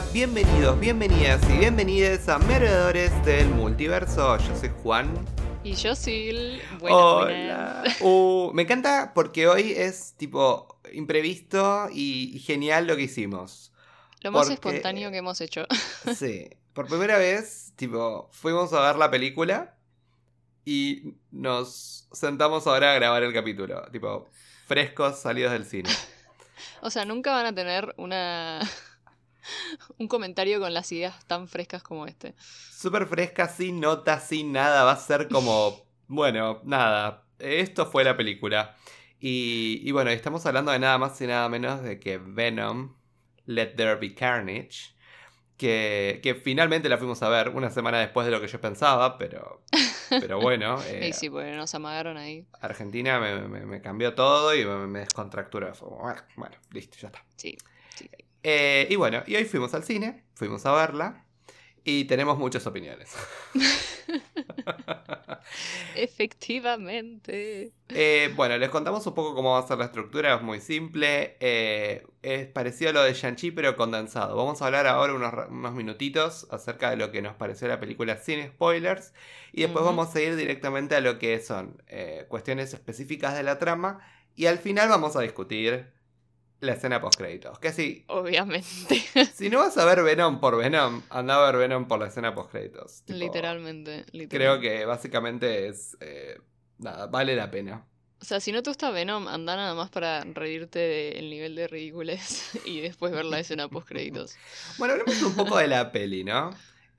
hola, bienvenidos, bienvenidas y bienvenidas a Merodeadores del Multiverso. Yo soy Juan. Y yo Sil. Hola. Uh, me encanta porque hoy es tipo imprevisto y genial lo que hicimos. Lo más espontáneo que hemos hecho. Sí. Por primera vez, tipo, fuimos a ver la película y nos sentamos ahora a grabar el capítulo. Tipo, frescos salidos del cine. O sea, nunca van a tener una un comentario con las ideas tan frescas como este. Súper fresca, sin notas, sin nada. Va a ser como, bueno, nada. Esto fue la película. Y, y bueno, estamos hablando de nada más y nada menos de que Venom, Let There Be Carnage. Que, que, finalmente la fuimos a ver una semana después de lo que yo pensaba, pero, pero bueno. Eh, sí, porque nos amagaron ahí. Argentina me, me, cambió todo y me, me descontracturó. Bueno, bueno, listo, ya está. Sí. Eh, y bueno, y hoy fuimos al cine, fuimos a verla y tenemos muchas opiniones. Efectivamente. Eh, bueno, les contamos un poco cómo va a ser la estructura, es muy simple. Eh, es parecido a lo de Shang-Chi, pero condensado. Vamos a hablar ahora unos, unos, minutitos acerca de lo que nos pareció la película sin spoilers. Y después vamos a ir directamente a lo que son cuestiones específicas de la trama. Y al final vamos a discutir la escena post créditos. Que sí. Obviamente. Si no vas a ver Venom por Venom, anda a ver Venom por la escena post créditos. literalmente, Creo que básicamente es. Eh, nada, vale la pena. O sea, si no te gusta Venom, anda nada más para reírte del nivel de ridículos y después ver la escena post créditos. bueno, hablemos un poco de la peli, ¿no?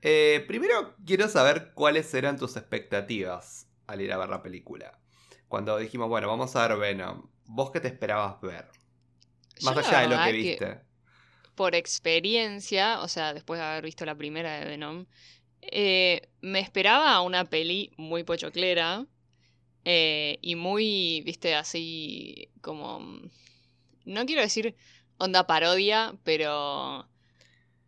Eh, primero quiero saber cuáles eran tus expectativas al ir a ver la película. Cuando dijimos, bueno, vamos a ver Venom, ¿vos qué te esperabas ver? Más allá de lo que viste. por experiencia, o sea, después de haber visto la primera de Venom, eh, me esperaba una peli muy pochoclera eh, y muy, viste, así como... No quiero decir onda parodia, pero...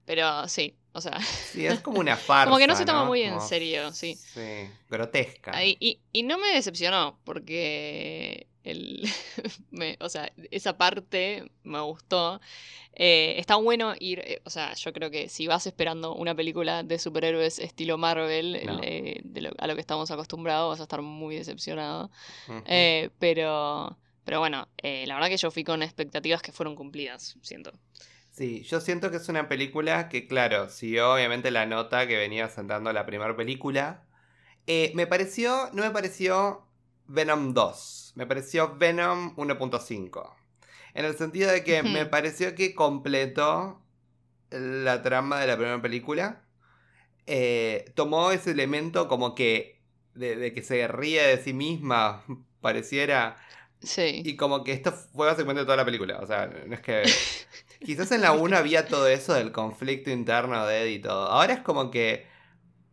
Pero sí, o sea... Sí, es como una farsa, Como que no se toma muy en serio, sí. Sí, grotesca. Y, y no me decepcionó, porque el, o sea, esa parte me gustó. Eh, está bueno ir, eh, o sea, yo creo que si vas esperando una película de superhéroes estilo Marvel, eh, a lo que estamos acostumbrados, vas a estar muy decepcionado. pero, pero bueno, la verdad que yo fui con expectativas que fueron cumplidas, siento. Sí, yo siento que es una película que, claro, siguió obviamente la nota que venía sentando la primera película. me pareció, no me pareció Venom 2. Me pareció Venom 1.5. En el sentido de que me pareció que completó la trama de la primera película. Eh, tomó ese elemento como que de, que se ríe de sí misma, pareciera. Sí. Y como que esto fue básicamente toda la película. O sea, no es que. Quizás en la 1 había todo eso del conflicto interno de Eddie y todo. Ahora es como que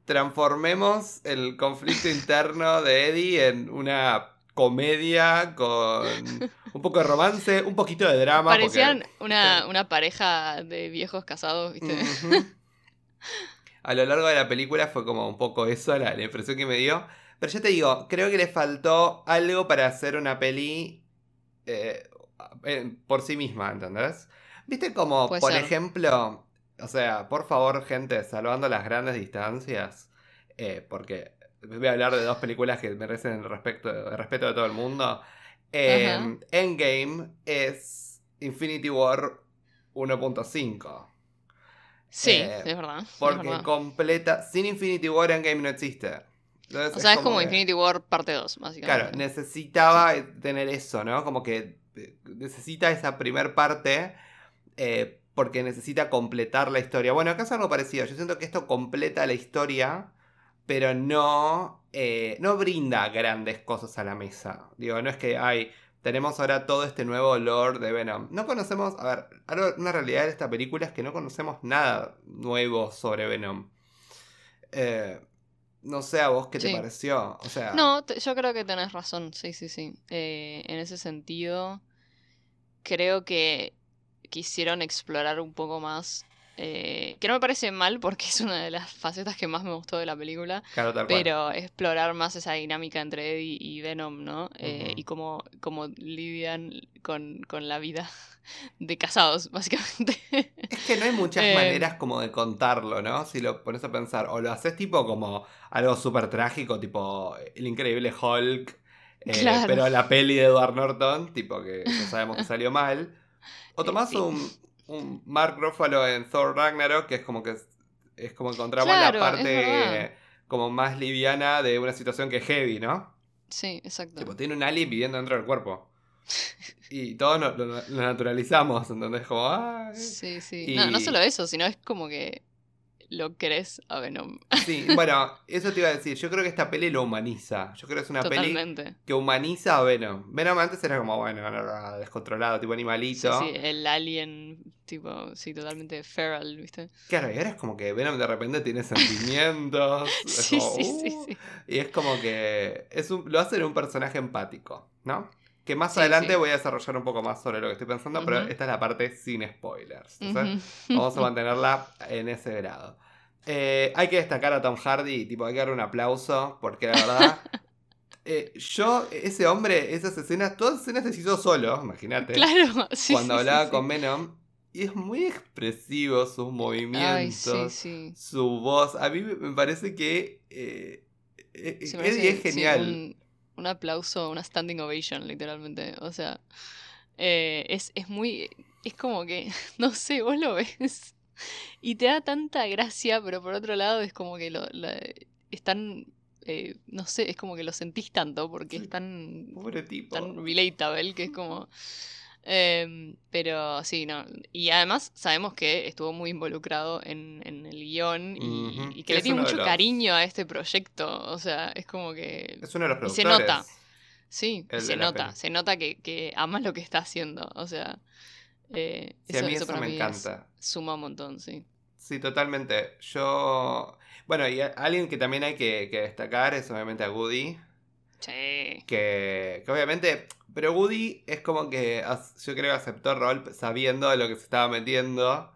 transformemos el conflicto interno de Eddie en una comedia con un poco de romance, un poquito de drama. Parecían una, pareja de viejos casados, ¿viste? A lo largo de la película fue como un poco eso, la, impresión que me dio. Pero ya te digo, creo que le faltó algo para hacer una peli eh, por sí misma, ¿entendés? ¿Viste como, por ejemplo, o sea, por favor, gente, salvando las grandes distancias, eh, porque voy a hablar de dos películas que merecen el, respeto, el respeto de todo el mundo. Em, Endgame es Infinity War 1.5. Sí, eh, es verdad. Porque completa. Sin Infinity War, Endgame no existe. o sea, es como, Infinity War parte 2, básicamente. Claro, necesitaba tener eso, ¿no? Como que eh, necesita esa primer parte. Porque necesita completar la historia. Bueno, acá es algo parecido. Yo siento que esto completa la historia, pero no, eh, no brinda grandes cosas a la mesa. Digo, no es que hay, tenemos ahora todo este nuevo lore de Venom. No conocemos, a ver, una realidad de esta película es que no conocemos nada nuevo sobre Venom. Eh, no sé a vos qué te pareció. O sea... No, yo creo que tenés razón, sí, sí, sí. Eh, en ese sentido, creo que quisieron explorar un poco más eh, que no me parece mal porque es una de las facetas que más me gustó de la película, Claro, tal cual. pero explorar más esa dinámica entre Eddie y Venom, ¿no? Eh. Y cómo, cómo lidian con, con la vida de casados, básicamente. Es que no hay muchas Eh, maneras como de contarlo, ¿no? Si lo pones a pensar. O lo haces tipo como algo súper trágico, tipo El Increíble Hulk. Claro. Pero la peli de Edward Norton, tipo que ya sabemos que salió mal. O Eh, tomás sí. un, un Mark Ruffalo en Thor Ragnarok, que es como que es, como encontramos Claro, la parte eh, como más liviana de una situación que es heavy, ¿no? Sí, exacto. Tipo, tiene un alien viviendo dentro del cuerpo. Y todos no- lo, lo naturalizamos, ¿entendés? Como, ah, Sí, sí. Y- No, no solo eso, sino es como que lo querés a Venom. Sí, bueno, eso te iba a decir. Yo creo que esta peli lo humaniza. Yo creo que es una peli Totalmente. que humaniza a Venom. Venom antes era como, bueno, descontrolado, tipo Sí, animalito. sí, el alien, tipo, sí, totalmente feral, ¿viste? Claro, y ahora es como que Venom de repente tiene sentimientos. Sí, como, sí, sí, uh, sí. Y es como que es un, lo hacen un personaje empático, ¿no? Que más Sí, adelante sí. voy a desarrollar un poco más sobre lo que estoy pensando, pero esta es la parte sin spoilers. Entonces. Vamos a mantenerla en ese grado. Eh, hay que destacar a Tom Hardy, tipo, hay que darle un aplauso, porque la verdad, eh, yo, ese hombre, esas escenas, todas las escenas las hizo solo, imagínate, Claro, sí. cuando hablaba con. Venom, y es muy expresivo sus Ay, movimientos, sí, sí. su voz. A mí me parece que eh, eh, Se Eddie es sí, genial. Un, aplauso, una standing ovation, literalmente. O sea, eh, es, es muy. Es como que, no sé, vos lo ves y te da tanta gracia, pero por otro lado es como que lo, la- es tan. eh, no sé, es como que lo sentís tanto porque Sí. es tan, Pobre tipo. tan relatable que es como. Em, pero sí, no. Y además sabemos que estuvo muy involucrado en, en el guion y, Ujú, y que que le es tiene mucho los- cariño a este proyecto. O sea, es como que. Es uno de los y se productores. nota. Sí, y se nota, se nota que, que amas lo que está haciendo. O sea, eh, Sí, a mí eso, para me mí es- encanta. suma un montón, sí. Sí, totalmente. Yo. Bueno, y a- alguien que también hay que, que destacar es obviamente a Woody. Sí. Que, que obviamente. Pero Woody es como que yo creo que aceptó el rol sabiendo de lo que se estaba metiendo.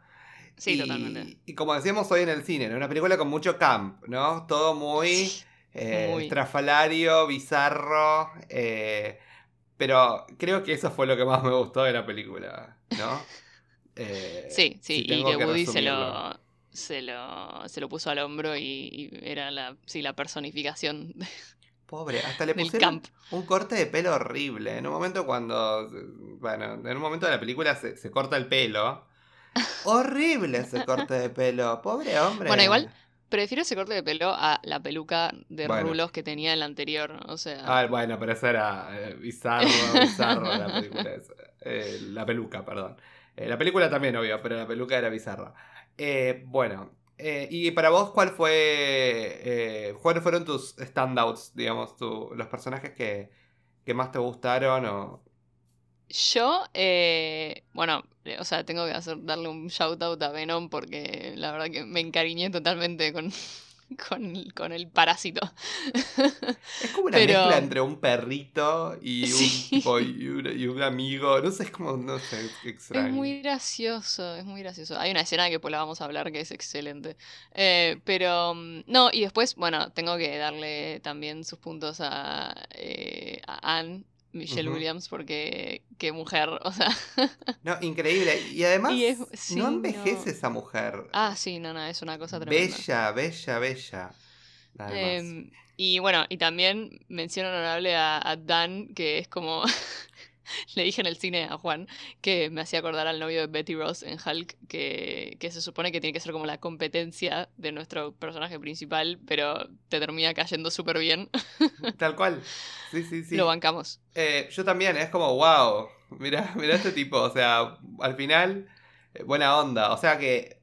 Sí, y, totalmente. Y como decíamos hoy en el cine, ¿no? una película con mucho camp, ¿no? Todo muy, eh, Muy. estrafalario, bizarro. eh, pero creo que eso fue lo que más me gustó de la película, ¿no? Eh, Sí, sí, si y que Woody se lo, se lo se lo puso al hombro y, y era la, sí, la personificación de- Pobre, hasta le pusieron un corte de pelo horrible. En un momento cuando. Bueno, en un momento de la película se, se corta el pelo. Horrible ese corte de pelo. Pobre hombre. Bueno, igual, Prefiero ese corte de pelo a la peluca de Bueno. rulos que tenía en la anterior. O sea, Ah, bueno, pero eso era eh, bizarro, bizarro la película. esa. Eh, la peluca, perdón. Eh, la película también, obvio, pero la peluca era bizarra. Eh, bueno, eh, y para vos, ¿cuál fue. eh, ¿Cuáles fueron tus standouts, digamos, tu- los personajes que, que más te gustaron? Yo, eh, bueno, eh, o sea, tengo que hacer, darle un shout out a Venom porque la verdad que me encariñé totalmente con, con, con el parásito. Es como una Pero- mezcla entre un perrito y un, Sí. tipo, y, un, y un amigo. No sé, es como, no sé, extraño. Es muy gracioso, es muy gracioso. Hay una escena que pues la vamos a hablar que es excelente. Eh, pero, mm, no, y después, bueno, tengo que darle también sus puntos a, eh, a Anne, Michelle. Williams, porque qué mujer, o sea. No, increíble. Y además, Y es- sí, no envejece no. esa mujer. Ah, sí, no, no, es una cosa tremenda. Bella, bella, bella. Em, y bueno, y también mención honorable a, a Dan, que es como. Le dije en el cine a Juan que me hacía acordar al novio de Betty Ross en Hulk, que, que se supone que tiene que ser como la competencia de nuestro personaje principal, pero te termina cayendo súper bien. Tal cual. Sí, sí, sí. Lo bancamos. Eh, yo también, es como, wow. Mira, mira este tipo. O sea, al final, eh, buena onda. O sea que,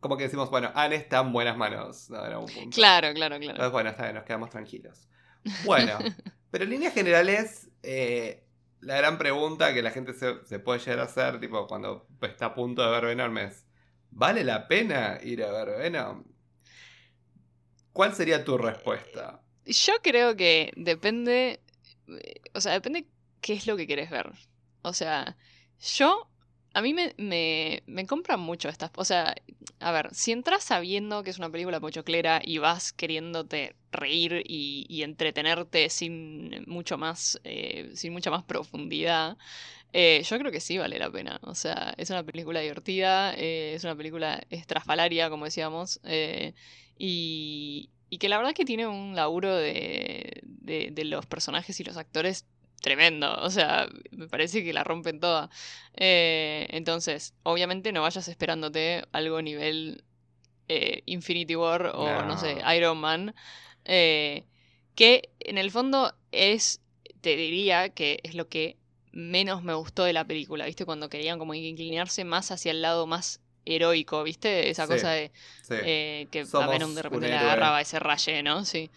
como que decimos, bueno, Anne está en buenas manos. ¿no? Punto. Claro, claro, claro. Entonces, bueno, está bien, nos quedamos tranquilos. Bueno, pero en líneas generales, eh, la gran pregunta que la gente se, se puede llegar a hacer, tipo, cuando está a punto de ver Venom es, ¿vale la pena ir a ver Venom? ¿Cuál sería tu respuesta? Yo creo que depende. eh, O sea, depende qué es lo que querés ver. O sea, yo a mí me, me, me compran mucho estas. O sea, a ver, si entras sabiendo que es una película pochoclera y vas queriéndote reír y, y entretenerte sin mucho más, eh, sin mucha más profundidad, eh, yo creo que sí vale la pena. O sea, es una película divertida, eh, es una película estrafalaria, como decíamos, eh, y, y que la verdad que tiene un laburo de, de, de los personajes y los actores tremendo. O sea, me parece que la rompen toda. Eh, entonces, obviamente no vayas esperándote algo a nivel eh, Infinity War o, no, No. sé, Iron Man. eh, que en el fondo es, te diría que es lo que menos me gustó de la película, ¿viste? Cuando querían como inclinarse más hacia el lado más heroico, ¿viste? Esa Sí, cosa de Sí. que a Somos Venom de repente le agarraba ese raye, ¿no? Sí.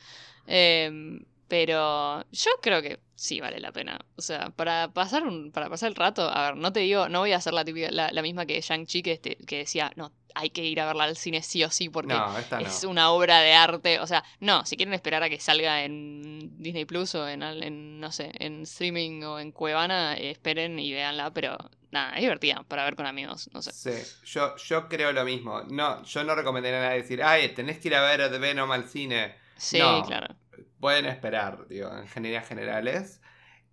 Em, pero yo creo que sí vale la pena. O sea, para pasar un, para pasar el rato, a ver, no te digo, no voy a hacer la típica, la, la misma que Shang-Chi que, este- que decía, no, hay que ir a verla al cine sí o sí porque no, esta no. es una obra de arte. O sea, no, si quieren esperar a que salga en Disney Plus o en, al- en, no sé, en streaming o en Cuevana, eh, esperen y véanla, pero nada, es divertida para ver con amigos, no sé. Sí, yo, yo creo lo mismo. No, yo no recomendaría a nadie decir, ay, tenés que ir a ver The Venom al cine. Sí, No. claro. Pueden esperar, digo, en general generales.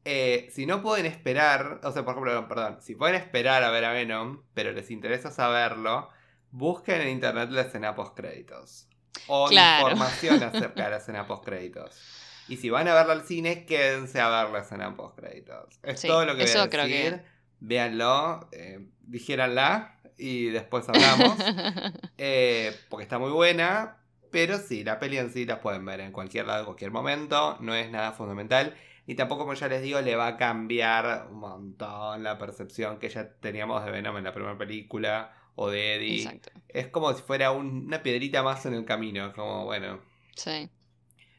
Eh, si no pueden esperar, o sea, por ejemplo, perdón, si pueden esperar a ver a Venom, pero les interesa saberlo, busquen en internet la escena post créditos. O Claro. información acerca de la escena post créditos. Y si van a verla al cine, quédense a ver la escena post créditos. Es Sí, todo lo que voy a creo decir. que- Véanlo, eh, dijéranla y después hablamos. Eh, porque está muy buena. Pero sí, la peli en sí la pueden ver en cualquier lado, en cualquier momento. No es nada fundamental. Y tampoco, como ya les digo, le va a cambiar un montón la percepción que ya teníamos de Venom en la primera película. O de Eddie. Exacto. Es como si fuera un- una piedrita más en el camino. Como, bueno, Sí.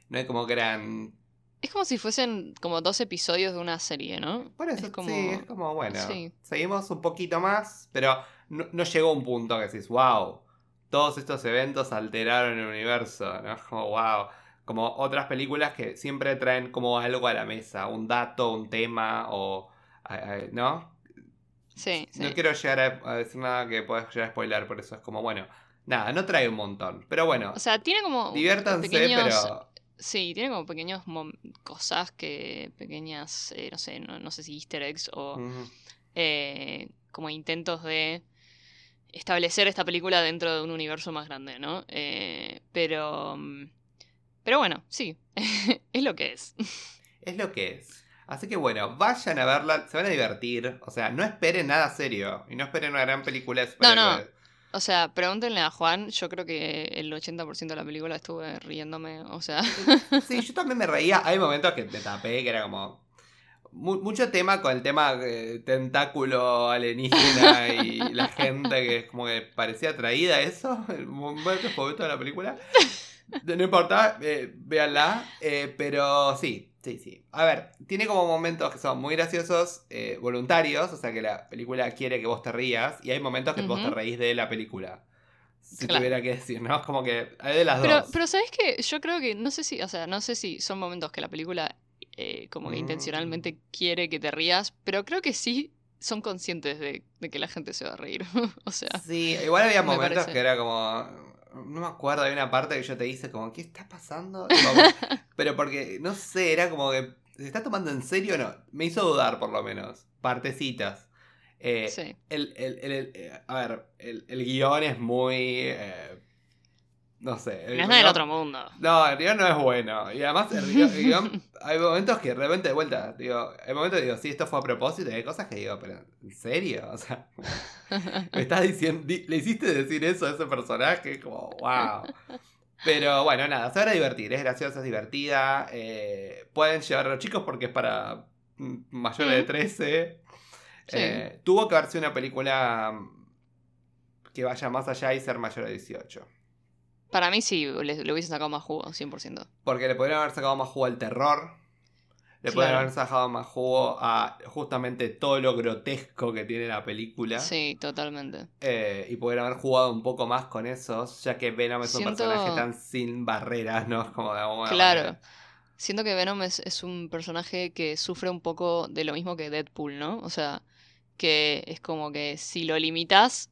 no es como gran... Es como si fuesen como dos episodios de una serie, ¿no? Por eso, Es como- sí, es como, bueno, sí. seguimos un poquito más, pero no, no llegó a un punto que decís, wow, todos estos eventos alteraron el universo, ¿no? Como, wow. Como otras películas que siempre traen como algo a la mesa, un dato, un tema, o... ¿No? Sí, sí. No quiero llegar a, decir nada que pueda llegar a spoiler, por eso es como, bueno, nada, no trae un montón, pero bueno, O sea, tiene como diviértanse, pequeños... pero... Sí, tiene como pequeños cosas que... Pequeñas, eh, no sé, no, no sé si easter eggs o eh, como intentos de establecer esta película dentro de un universo más grande, ¿no? Eh, pero... mm, Pero bueno, sí, es lo que es. Es lo que es. Así que bueno, vayan a verla, se van a divertir. O sea, no esperen nada serio. Y no esperen una gran película de No, no. O sea, pregúntenle a Juan, yo creo que el 80% de la película estuve riéndome, o sea... Sí, yo también me reía. Hay momentos que me tapé, que era como. Mu- mucho tema con el tema eh, tentáculo alienígena y la gente que es como que parecía atraída a eso. El momento favorito de la película. No importa, eh, véanla. eh, pero sí, sí, sí. A ver, tiene como momentos que son muy graciosos, eh, voluntarios, o sea que la película quiere que vos te rías, y hay momentos que vos te reís de la película. Si Claro. tuviera que decir, ¿no? Es como que hay de las Pero, dos. pero ¿sabes qué? Yo creo que, no sé si, o sea, no sé si son momentos que la película eh, como que Mm. intencionalmente quiere que te rías, pero creo que sí son conscientes de, de que la gente se va a reír. o sea, Sí, igual había me momentos parece. que era como. No me acuerdo, hay una parte que yo te hice como, ¿qué está pasando? Pero porque, no sé, era como que. ¿Se está tomando en serio o no? Me hizo dudar, por lo menos. Partecitas. Eh, sí. el, el- el- el- eh, a ver, el, el guion es muy. eh, no sé. el No es del otro mundo. No, el guion no es bueno. Y además, el guion, el guión- hay momentos que realmente de vuelta, digo, hay momentos que digo, sí, esto fue a propósito, y hay cosas que digo, pero ¿en serio? O sea, me estás diciendo, di- le hiciste decir eso a ese personaje, como, wow. Pero bueno, nada, se van a divertir, es graciosa, es divertida. eh, pueden llevar a los chicos porque es para mayores de Mm. 13. Sí. Eh, tuvo que verse una película mm, que vaya más allá y ser mayor de 18. Para mí sí, le, le hubiesen sacado más jugo, 100%. Porque le podrían haber sacado más jugo al terror. Le podrían haber sacado más jugo a justamente todo lo grotesco que tiene la película. Sí, totalmente. Eh, y podrían haber jugado un poco más con esos, ya que Venom es un personaje tan sin barreras, ¿no? Como de alguna Claro. manera. Siento que Venom es, es un personaje que sufre un poco de lo mismo que Deadpool, ¿no? O sea, que es como que si lo limitas,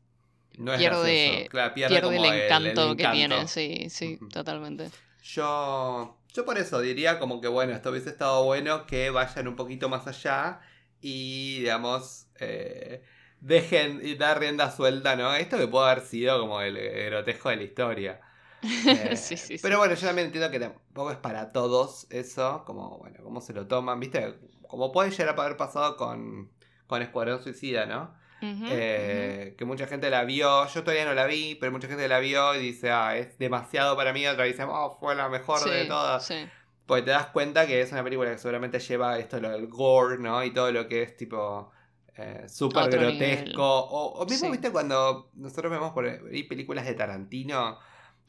No es Pierde-. Claro, pierde, pierde el encanto, que tiene. Sí, sí, totalmente. Yo, yo por eso diría como que bueno, esto hubiese estado bueno que vayan un poquito más allá y digamos eh, dejen y dar rienda suelta, ¿no? Esto que puede haber sido como el, grotesco de la historia. Eh, Sí, sí, sí. Pero bueno, yo también entiendo que tampoco es para todos eso, como bueno, cómo se lo toman, ¿viste? Como puede llegar a haber pasado con, con Escuadrón Suicida, ¿no? Eh, que mucha gente la vio, yo todavía no la vi, pero mucha gente la vio y dice, ah, es demasiado para mí, otra dice, oh, fue la mejor de todas. sí. Porque te das cuenta que es una película que seguramente lleva esto, lo del gore, ¿no? Y todo lo que es tipo eh, súper grotesco. nivel. O, o mismo, Sí. viste, cuando nosotros vemos por ahí películas de Tarantino,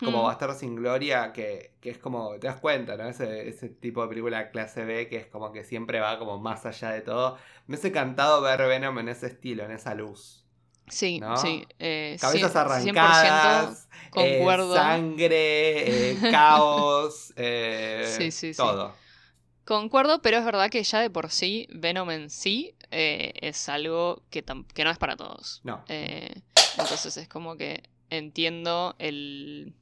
como Mm. Bastardo sin Gloria, que, que es como, te das cuenta, ¿no? Ese, ese tipo de película clase B que es como que siempre va como más allá de todo. Me hace encantado ver Venom en ese estilo, en esa luz. Sí, ¿no? sí. eh, Cabezas cien- 100% arrancadas, eh, concuerdo. sangre, eh, caos, eh, Sí, sí, sí. todo. Concuerdo, pero es verdad que ya de por sí, Venom en sí eh, es algo que, que no es para todos. No. Eh, entonces es como que entiendo el,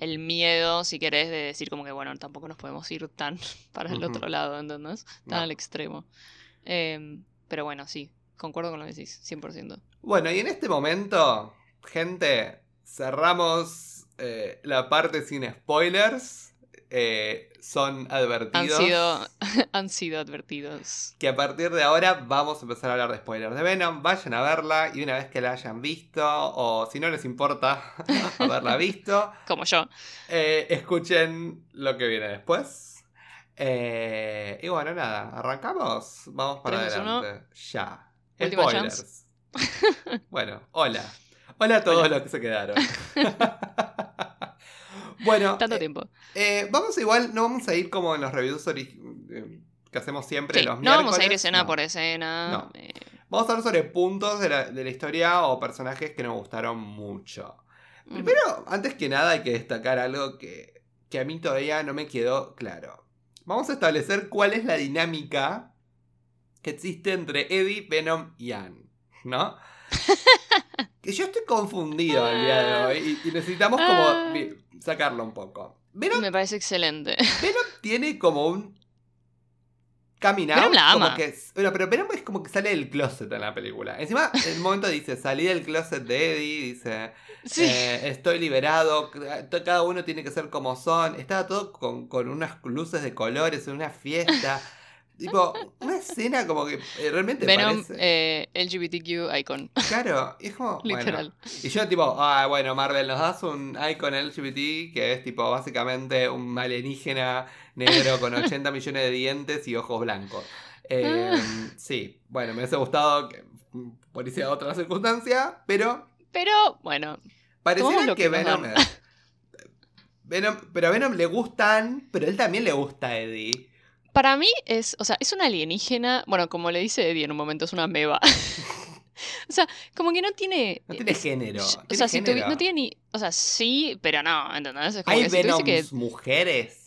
el miedo, si querés, de decir como que, bueno, tampoco nos podemos ir tan para el otro lado, ¿entendés? Tan No. al extremo. Em, pero bueno, sí, concuerdo con lo que decís, 100%. Bueno, y en este momento, gente, cerramos eh, la parte sin spoilers. Eh, son Han advertidos sido, han sido advertidos. que a partir de ahora vamos a empezar a hablar de spoilers de Venom. Vayan a verla y una vez que la hayan visto, o si no les importa haberla visto, Como yo. eh, escuchen lo que viene después. Eh, y bueno, nada, arrancamos. Vamos para dos, uno. adelante. Ya. Última Spoilers. bueno, hola. Hola a todos Hola. los que se quedaron. Bueno, Tanto eh, tiempo. eh, vamos igual, no vamos a ir como en los reviews eh, que hacemos siempre Sí, los no vamos a ir escena no. por escena. No. eh, Vamos a hablar sobre puntos de la, de la historia o personajes que nos gustaron mucho. mm. Primero, antes que nada, hay que destacar algo que, que a mí todavía no me quedó claro. Vamos a establecer cuál es la dinámica que existe entre Eddie, Venom y Anne, ¿no? que yo estoy confundido el día de hoy y, y necesitamos como Ah. sacarlo un poco. Venom, Me parece excelente. Venom tiene como un Venom la como que bueno, pero Venom es como que sale del closet en la película. Encima, en el momento dice, salí del closet de Eddie, dice, Sí. eh, estoy liberado, cada uno tiene que ser como son. Estaba todo con, con unas luces de colores en una fiesta. tipo, una escena como que eh, realmente Venom, parece. eh, LGBTQ icon. Claro, es como. bueno. Literal. Y yo, tipo, ah, bueno, Marvel, nos das un icon LGBT que es, tipo, básicamente un alienígena negro con 80 millones de dientes y ojos blancos. Eh, sí, bueno, me hubiese gustado que policía otra circunstancia, pero Pero bueno, Pareciera que, que Venom, Venom. Pero a Venom le gustan, pero él también le gusta a Eddie. Para mí es, o sea, es una alienígena. Bueno, como le dice Eddie en un momento, es una meba. o sea, como que no tiene. No tiene es- género. o tiene sea, si tuvi- no tiene ni. O sea, sí, pero no, ¿entendés? Es como ¿Hay que si tuviese Venoms que. mujeres?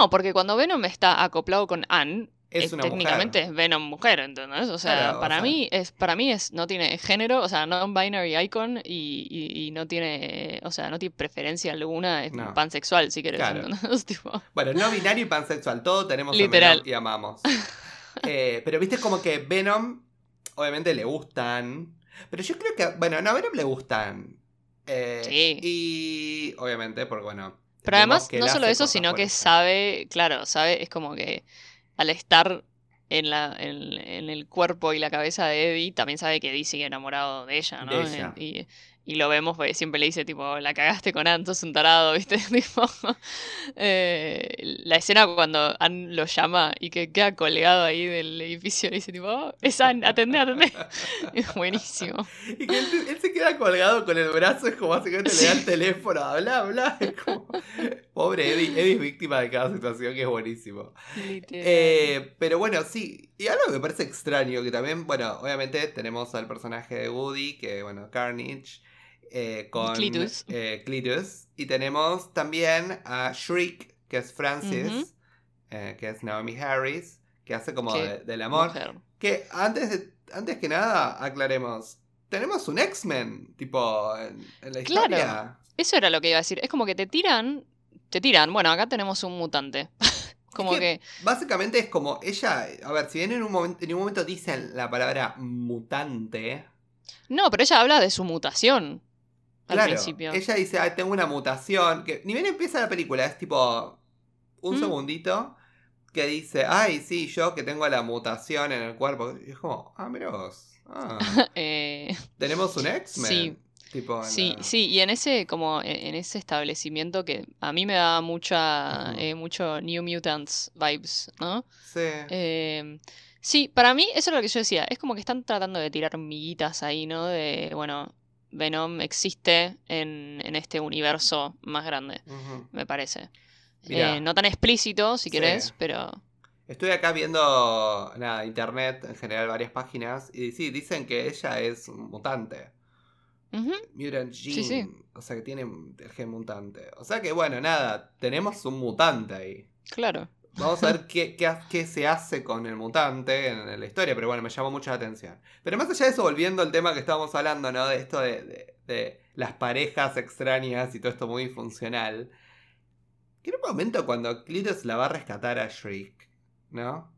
No, porque cuando Venom está acoplado con Anne, Es una técnicamente mujer. es Venom mujer, ¿entendés? O sea, Claro, o para sea. mí es, para mí es, no tiene género, o sea, non-binary icon y, y- y no tiene, o sea, no tiene preferencia alguna, es No. pansexual si querés, Claro. Bueno, no binario y pansexual, todo tenemos Literal. Venom y amamos. Eh, pero viste como que Venom, obviamente le gustan. Pero yo creo que, bueno, no, a Venom le gustan. Eh, Sí. Y obviamente, porque bueno. Pero además, no solo eso, sino que sabe, claro, sabe, es como que al estar en, la, en, en el cuerpo y la cabeza de Eddie, también sabe que Eddie sigue enamorado de ella, ¿no? De ella. Y, y lo vemos, porque siempre le dice, tipo, la cagaste con Ann, sos un tarado, ¿viste? Tipo, eh, la escena cuando Ann lo llama y que queda colgado ahí del edificio, le dice, tipo, oh, es Ann, atendé, atendé. Es buenísimo. Y que él, él se queda colgado con el brazo, es como básicamente le da el teléfono, bla, bla. Es como. Pobre Eddie. Eddie es víctima de cada situación, que es buenísimo. Eh, pero bueno, sí. Y algo que me parece extraño, que también, bueno, obviamente tenemos al personaje de Woody, que, bueno, Carnage, eh, con Cletus. eh. Y tenemos también a Shriek, que es Francis, eh, que es Naomi Harris, que hace como de- del amor. Mujer. Que antes de antes que nada, aclaremos. Tenemos un X-Men, tipo, en, en la Claro. historia. Eso era lo que iba a decir. Es como que te tiran, te tiran. Bueno, acá tenemos un mutante. como Es que- que, Básicamente es como ella, a ver, si bien en un momento, en un momento dicen la palabra mutante, No, pero ella habla de su mutación al claro, principio. ella dice, "Ay, tengo una mutación, que ni bien empieza la película, es tipo un Mm. segundito que dice, ay, sí, yo que tengo la mutación en el cuerpo. Y es como, ah, mira vos, ah, Eh, tenemos un X-Men. Sí. Tipo, sí, la- sí, y en ese, como en ese establecimiento que a mí me da mucha, eh, mucho New Mutants vibes, ¿no? Sí. Eh, sí, para mí eso es lo que yo decía. Es como que están tratando de tirar miguitas ahí, ¿no? De, bueno, Venom existe en, en este universo más grande, me parece. Eh, no tan explícito, si Sí. querés, pero... Estoy acá viendo nada, internet, en general varias páginas, y sí, dicen que ella es mutante. Ujú, Mutant Gene. Sí, sí. O sea que tiene el gen mutante. O sea que bueno, nada, tenemos un mutante ahí. claro. Vamos a ver qué, qué, se hace con el mutante en, la historia, pero bueno, me llamó mucho la atención. Pero más allá de eso, volviendo al tema que estábamos hablando, ¿no? De esto de, de- de las parejas extrañas y todo esto muy funcional. Que en un momento cuando Cletus la va a rescatar a Shriek, ¿no?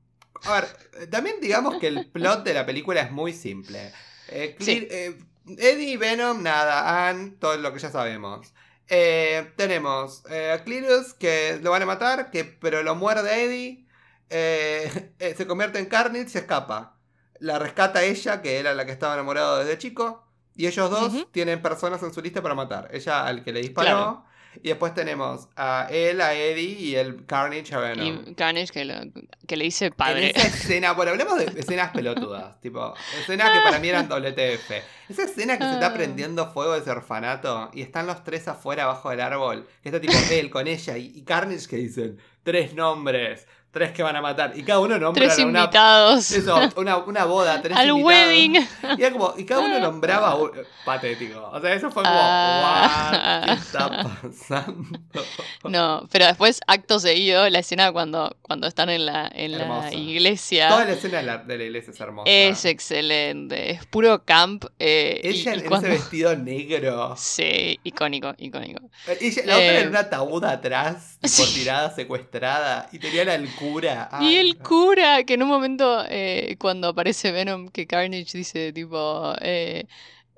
A ver, también digamos que el plot de la película es muy simple. Eh, Sí. eh, Eddie, Venom, nada, Anne, todo lo que ya sabemos. Eh, tenemos eh, a Cletus que lo van a matar, que, pero lo muerde Eddie. eh, se convierte en Carnage, se escapa. La rescata ella, que era la que estaba enamorado desde chico. Y ellos dos tienen personas en su lista para matar. Ella al que le disparó. Claro. Y después tenemos a él, a Eddie y el Carnage a Venom. Y Carnage que, lo- que le dice En padre. esa escena, bueno, hablemos de escenas pelotudas, tipo, escenas que para mí eran WTF. Esa escena que se está Ah. prendiendo fuego de ese orfanato y están los tres afuera abajo del árbol, que está tipo él con ella y, y Carnage que dicen tres nombres, tres que van a matar, y cada uno nombra Tres una, invitados eso, una, una boda, tres al invitados. wedding. Y, era como, y cada uno nombraba un- patético. O sea, eso fue como, Ah. "What? ¿Qué está pasando? No, pero después, acto seguido, la escena cuando, cuando están en la, en la iglesia Toda la escena de la, de la iglesia es hermosa. es excelente. Es puro camp. eh, Ella y en cuando- ese vestido negro. Sí, icónico, icónico. Ella, la otra Eh, en un ataúd atrás, tipo sí. tirada, secuestrada. Y tenía al cura. y el cura, que en un momento, eh, cuando aparece Venom, que Carnage dice, tipo, eh,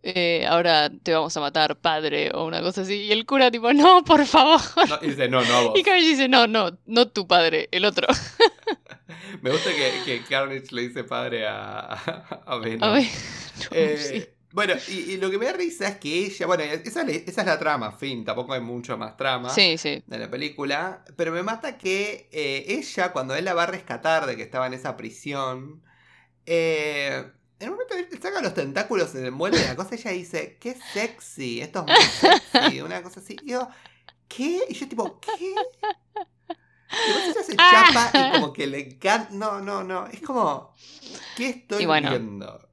eh, ahora te vamos a matar, padre, o una cosa así. Y el cura, tipo, no, por favor. No, y dice, no, no, vos. Y Carnage dice, no, no, no tu padre, el otro. Me gusta que, que Carnage le dice padre a, a Venom. A ver, no, Eh, sí. Bueno, y, y lo que me da risa es que ella, bueno, esa, es la- esa es la trama, fin, tampoco hay mucho más trama. Sí, sí. de la película, pero me mata que eh, ella, cuando él la va a rescatar de que estaba en esa prisión, eh, en el momento él saca los tentáculos, se le envuelve la cosa, ella dice, qué sexy, esto es muy sexy, una cosa así. Y yo, ¿qué? Y yo tipo, ¿qué? Y ella se chapa y como que le encanta, no, no, no, es como, ¿qué estoy bueno. viendo?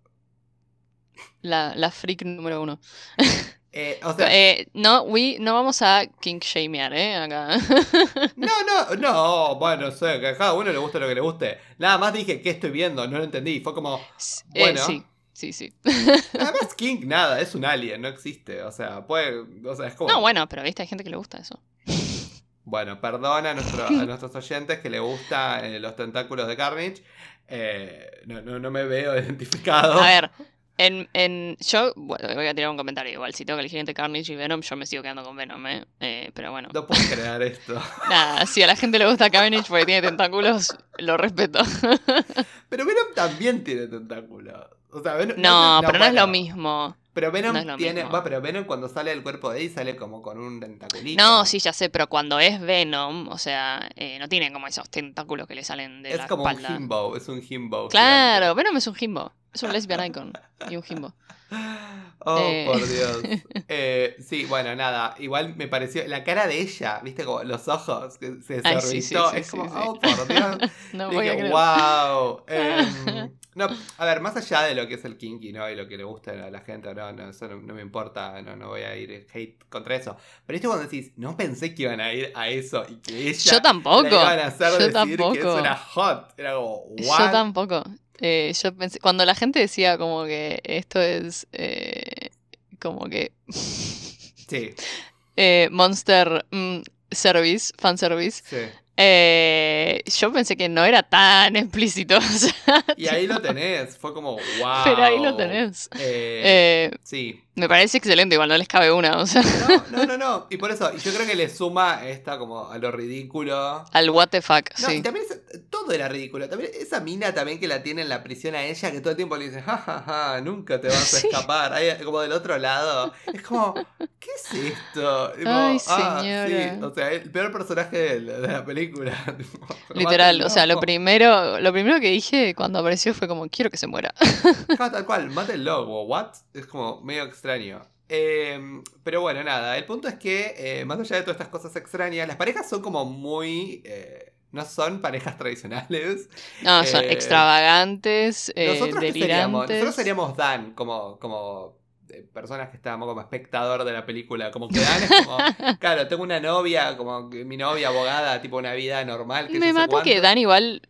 La, la freak número uno. Eh, o sea, Eh, no, we, no vamos a kink shamear, ¿eh? Acá. No, no, no, bueno, sé, que a cada uno le gusta lo que le guste. Nada más dije, ¿qué estoy viendo? No lo entendí. Fue como, Eh, Bueno. sí, sí, sí. Además, King, nada, es un alien, no existe. O sea, puede. O sea, es como. No, bueno, pero viste, hay gente que le gusta eso. Bueno, perdona a, nuestro- a nuestros oyentes que le gustan los tentáculos de Carnage. Eh, no, no, no me veo identificado. A ver, en, en, yo bueno, voy a tirar un comentario igual. Si tengo que elegir entre Carnage y Venom, yo me sigo quedando con Venom, ¿eh? Eh, pero bueno. No puedo crear esto. Nada, si a la gente le gusta Carnage porque tiene tentáculos, lo respeto. Pero Venom también tiene tentáculos. O sea, Venom, No, pero no es lo mismo. Pero Venom no es tiene. Bueno, pero Venom cuando sale del cuerpo de ahí sale como con un tentaculito. No, sí, ya sé, pero cuando es Venom, o sea, eh, no tiene como esos tentáculos que le salen de Es la como un himbo, es un himbo. Claro, Venom es un himbo. Es un lesbian icon y un himbo. Oh, Eh. por Dios. Eh, sí, bueno, nada. Igual me pareció. La cara de ella, viste, como los ojos que se Ay, sí, sí, desorbitó. sí, es como, oh, por Dios. No voy a Dije, wow. Em, no, a ver, más allá de lo que es el kinky, ¿no? Y lo que le gusta a la gente, no, no, eso no, no me importa, no, no voy a ir hate contra eso. Pero esto cuando decís, no pensé que iban a ir a eso y que ella Yo tampoco. la iban a hacer Yo decir que tampoco. eso era hot. Era como, Yo what? tampoco. Eh, yo pensé, cuando la gente decía como que esto es eh, como que Sí, eh, Monster mm, Service, fan service, sí. Eh, yo pensé que no era tan explícito. o sea, Y ahí lo tenés, fue como, wow. Pero ahí lo tenés. Eh, eh, sí. me parece excelente, igual no les cabe una, o sea, No, no, no, no. Y por eso, y yo creo que le suma esta como a lo ridículo. al what the fuck, No, y sí. también es- todo era ridículo. También esa mina también que la tiene en la prisión a ella, que todo el tiempo le dice, jajaja, nunca te vas a Sí. escapar. Ahí, como del otro lado. Es como, ¿qué es esto? Ay, ah, sí, o sea, el peor personaje de la, de la película. Literal, o sea, lo primero, lo primero que dije cuando apareció fue como, quiero que se muera. Claro, tal cual, mátenlo, o what? Es como medio extraño. Eh, pero bueno, nada, el punto es que, eh, más allá de todas estas cosas extrañas, las parejas son como muy... eh, no son parejas tradicionales. No, son Eh, extravagantes, ¿Nosotros seríamos? Nosotros seríamos Dan, como, como personas que estábamos como espectador de la película. Como que Dan es como, claro, tengo una novia, como que mi novia abogada, tipo una vida normal. Que Me mata que. Dan igual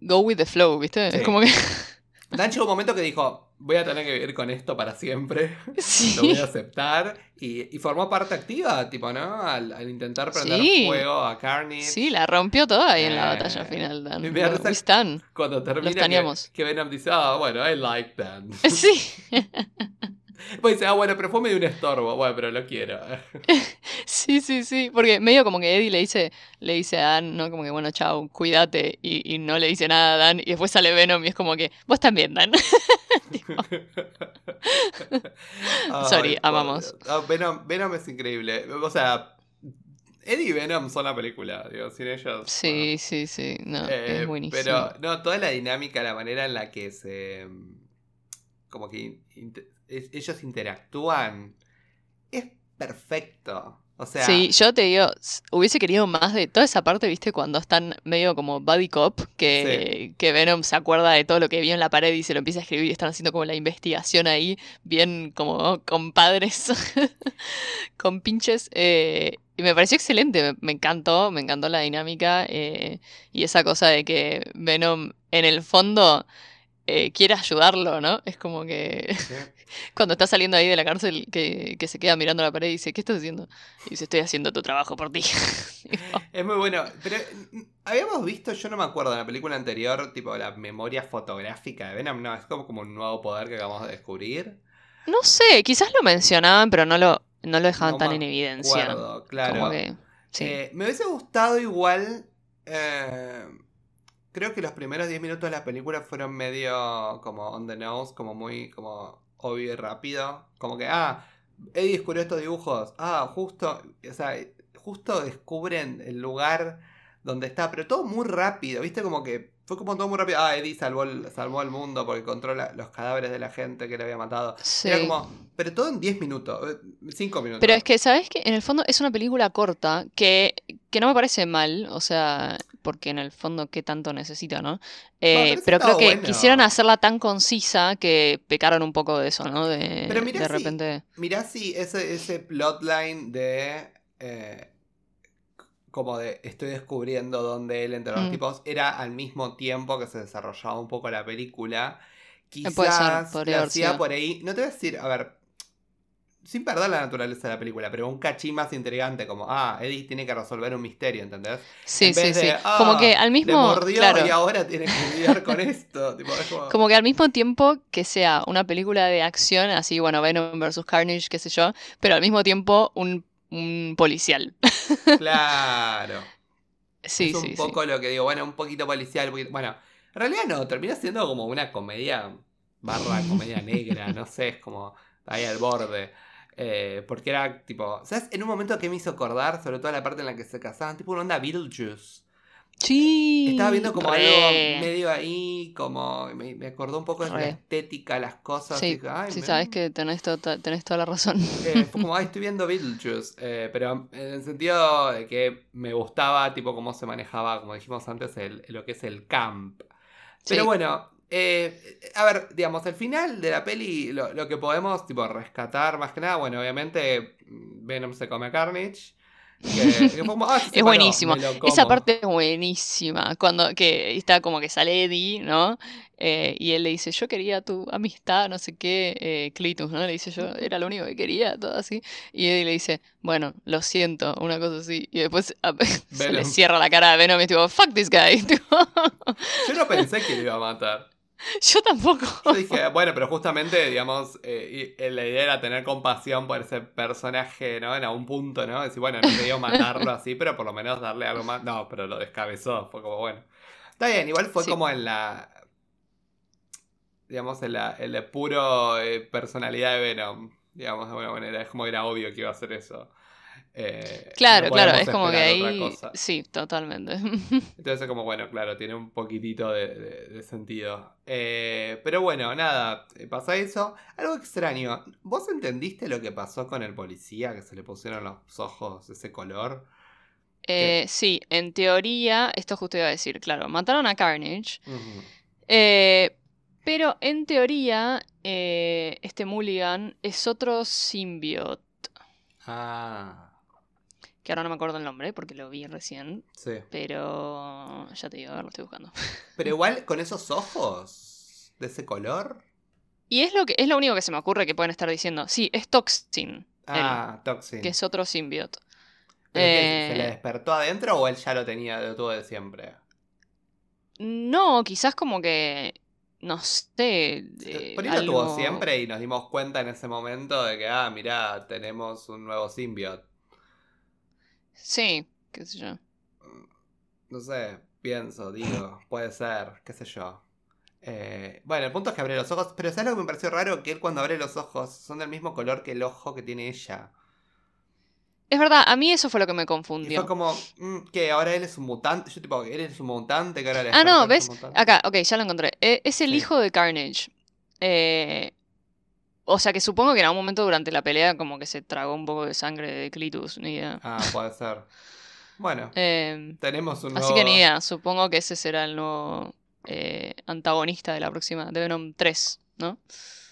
go with the flow, ¿viste? Sí. Es como que... Dan llegó un momento que dijo, voy a tener que vivir con esto para siempre. sí. lo voy a aceptar. Y, y formó parte activa, tipo, ¿no? Al, al intentar prender Sí. fuego a Carnage. Sí, la rompió toda ahí en la Eh, batalla final, Dan. We stand. Cuando termina que, Venom dice, ah, bueno, I like that. Sí. Pues dice, ah, bueno, pero fue medio un estorbo. Bueno, pero lo quiero. Sí, sí, sí. Porque medio como que Eddie le dice, le dice a Dan, ¿no? Como que, bueno, chao, cuídate. Y, y no le dice nada a Dan. Y después sale Venom y es como que, vos también, Dan. Sorry, amamos. Ah, Venom, Venom es increíble. O sea, Eddie y Venom son la película, digo, sin ellos. Sí, sí, sí. No, Eh, es buenísimo. Pero, no, toda la dinámica, la manera en la que se. Como que es- ellos interactúan. Es perfecto. O sea. Sí, yo te digo, hubiese querido más de toda esa parte, viste, cuando están medio como buddy cop, que, que Venom se acuerda de todo lo que vio en la pared y se lo empieza a escribir y están haciendo como la investigación ahí, bien como compadres, con pinches. eh, y me pareció excelente, me, me encantó, me encantó la dinámica eh, y esa cosa de que Venom en el fondo eh, quiere ayudarlo, ¿no? Es como que sí. cuando está saliendo ahí de la cárcel, que, que se queda mirando la pared y dice, ¿qué estás haciendo? Y dice, estoy haciendo tu trabajo por ti. Es muy bueno. Pero mm, habíamos visto, yo no me acuerdo, en la película anterior, tipo la memoria fotográfica de Venom. No, es como, como un nuevo poder que acabamos de descubrir. no sé, quizás lo mencionaban, pero no lo, no lo dejaban No tan en evidencia. Acuerdo, claro. Como que, sí. Eh, me hubiese gustado igual. eh, creo que los primeros 10 minutos de la película fueron medio como on the nose, como muy como obvio y rápido. Como que, ah, Eddie descubrió estos dibujos. Ah, justo, o sea, justo descubren el lugar donde está, pero todo muy rápido, ¿viste? Como que fue como todo muy rápido. Ah, Eddie salvó el, salvó el mundo porque controla los cadáveres de la gente que le había matado. Sí. Era como, pero todo en 10 minutos, 5 minutos. Pero es que, ¿sabes qué? En el fondo es una película corta que, que no me parece mal, o sea, porque en el fondo qué tanto necesita, ¿no? Eh, pero creo que bueno. quisieran hacerla tan concisa que pecaron un poco de eso, ¿no? De, Pero mirá de si- repente... Mirá si ese, ese plotline de. eh, como de estoy descubriendo dónde él entre los Mm. tipos era al mismo tiempo que se desarrollaba un poco la película. Eh, ser, Quizás haber hacía sido. por ahí. No te voy a decir, a ver. Sin perder la naturaleza de la película, pero un cachín más intrigante, como, ah, Eddie tiene que resolver un misterio, ¿entendés? Sí, En sí, vez sí. de, "Ah, como que al mismo... mordió claro. y ahora tiene que lidiar con esto. tipo, es como- Como que al mismo tiempo que sea una película de acción, así, bueno, Venom vs. Carnage, qué sé yo, pero al mismo tiempo un, un policial. Claro. Sí, es un sí, sí. poco lo que digo, bueno, un poquito policial, poquito- bueno, en realidad no, termina siendo como una comedia barra comedia negra, no sé, es como ahí al borde. Eh, porque era tipo, ¿sabes? En un momento que me hizo acordar, sobre todo la parte en la que se casaban, tipo una onda Beetlejuice. Sí. Estaba viendo como re. algo medio ahí, como me, me acordó un poco de la estética, las cosas. Sí, dije, "Ay, sí, me- sabes que tenés, to- tenés toda la razón. eh, fue como, ay, estoy viendo Beetlejuice. eh, pero en el sentido de que me gustaba, tipo, cómo se manejaba, como dijimos antes, el, lo que es el camp. Pero Sí. bueno, eh, a ver, digamos, el final de la peli, lo, lo que podemos, tipo, rescatar más que nada, bueno, obviamente, mm, Venom se come a Carnage. Que, que fue como, ah, Es buenísimo. Esa parte es buenísima. Cuando que está como que sale Eddie, ¿no? Eh, y él le dice, yo quería tu amistad, no sé qué, eh, Clitus, ¿no? Le dice yo, era lo único que quería, todo así. Y Eddie le dice, bueno, lo siento, una cosa así. Y después a- se le cierra la cara a Venom y es tipo, fuck this guy. Yo no pensé que lo iba a matar. yo tampoco. Yo dije, bueno, pero justamente, digamos, eh, y- eh, la idea era tener compasión por ese personaje, ¿no? En algún punto, ¿no? Decir, bueno, no quería matarlo así, pero por lo menos darle algo más. No, pero lo descabezó, fue como, bueno. Está bien, igual fue Sí. como en la. Digamos, en la, en la puro eh, personalidad de Venom. Digamos, de alguna manera. Es como era obvio que iba a hacer eso. Eh, Claro, no claro, es como que ahí... Sí, totalmente. Entonces es como, bueno, claro, tiene un poquitito de, de- de sentido. Eh, pero bueno, nada, eh, pasa eso. Algo extraño, ¿vos entendiste lo que pasó con el policía que se le pusieron los ojos ese color? Eh, sí, en teoría, esto justo iba a decir, claro, mataron a Carnage. Pero en teoría, este Mulligan es otro symbiote. Ah, Que ahora no me acuerdo el nombre porque lo vi recién. sí. Pero ya te digo, a ver, lo estoy buscando. Pero igual con esos ojos de ese color. Y es lo que es lo único que se me ocurre que pueden estar diciendo. Sí, es Toxin, Ah, Toxin. que es otro symbiote. ¿Pero qué, ¿Se le eh, despertó adentro o él ya lo tenía, lo tuvo de siempre? No, quizás como que. No sé. eh, Por ahí lo tuvo siempre y nos dimos cuenta en ese momento de que, ah, mirá, tenemos un nuevo symbiote. Sí, qué sé yo. No sé, pienso, digo, puede ser, qué sé yo. Eh, bueno, el punto es que abre los ojos, pero ¿sabes lo que me pareció raro? Que él cuando abre los ojos son del mismo color que el ojo que tiene ella. Es verdad, a mí eso fue lo que me Y confundió. fue como, mm, que ahora él es un mutante. Yo tipo, él es un mutante, que ahora le Ah, no, ¿ves? Acá, ok, ya lo encontré. Eh, es el Sí. hijo de Carnage. Eh, o sea que supongo que en algún momento durante la pelea como que se tragó un poco de sangre de Clitus, ni idea. Ah, puede ser. Bueno, Eh, tenemos un así nuevo... que ni idea, supongo que ese será el nuevo eh, antagonista de la próxima, de Venom 3, ¿no?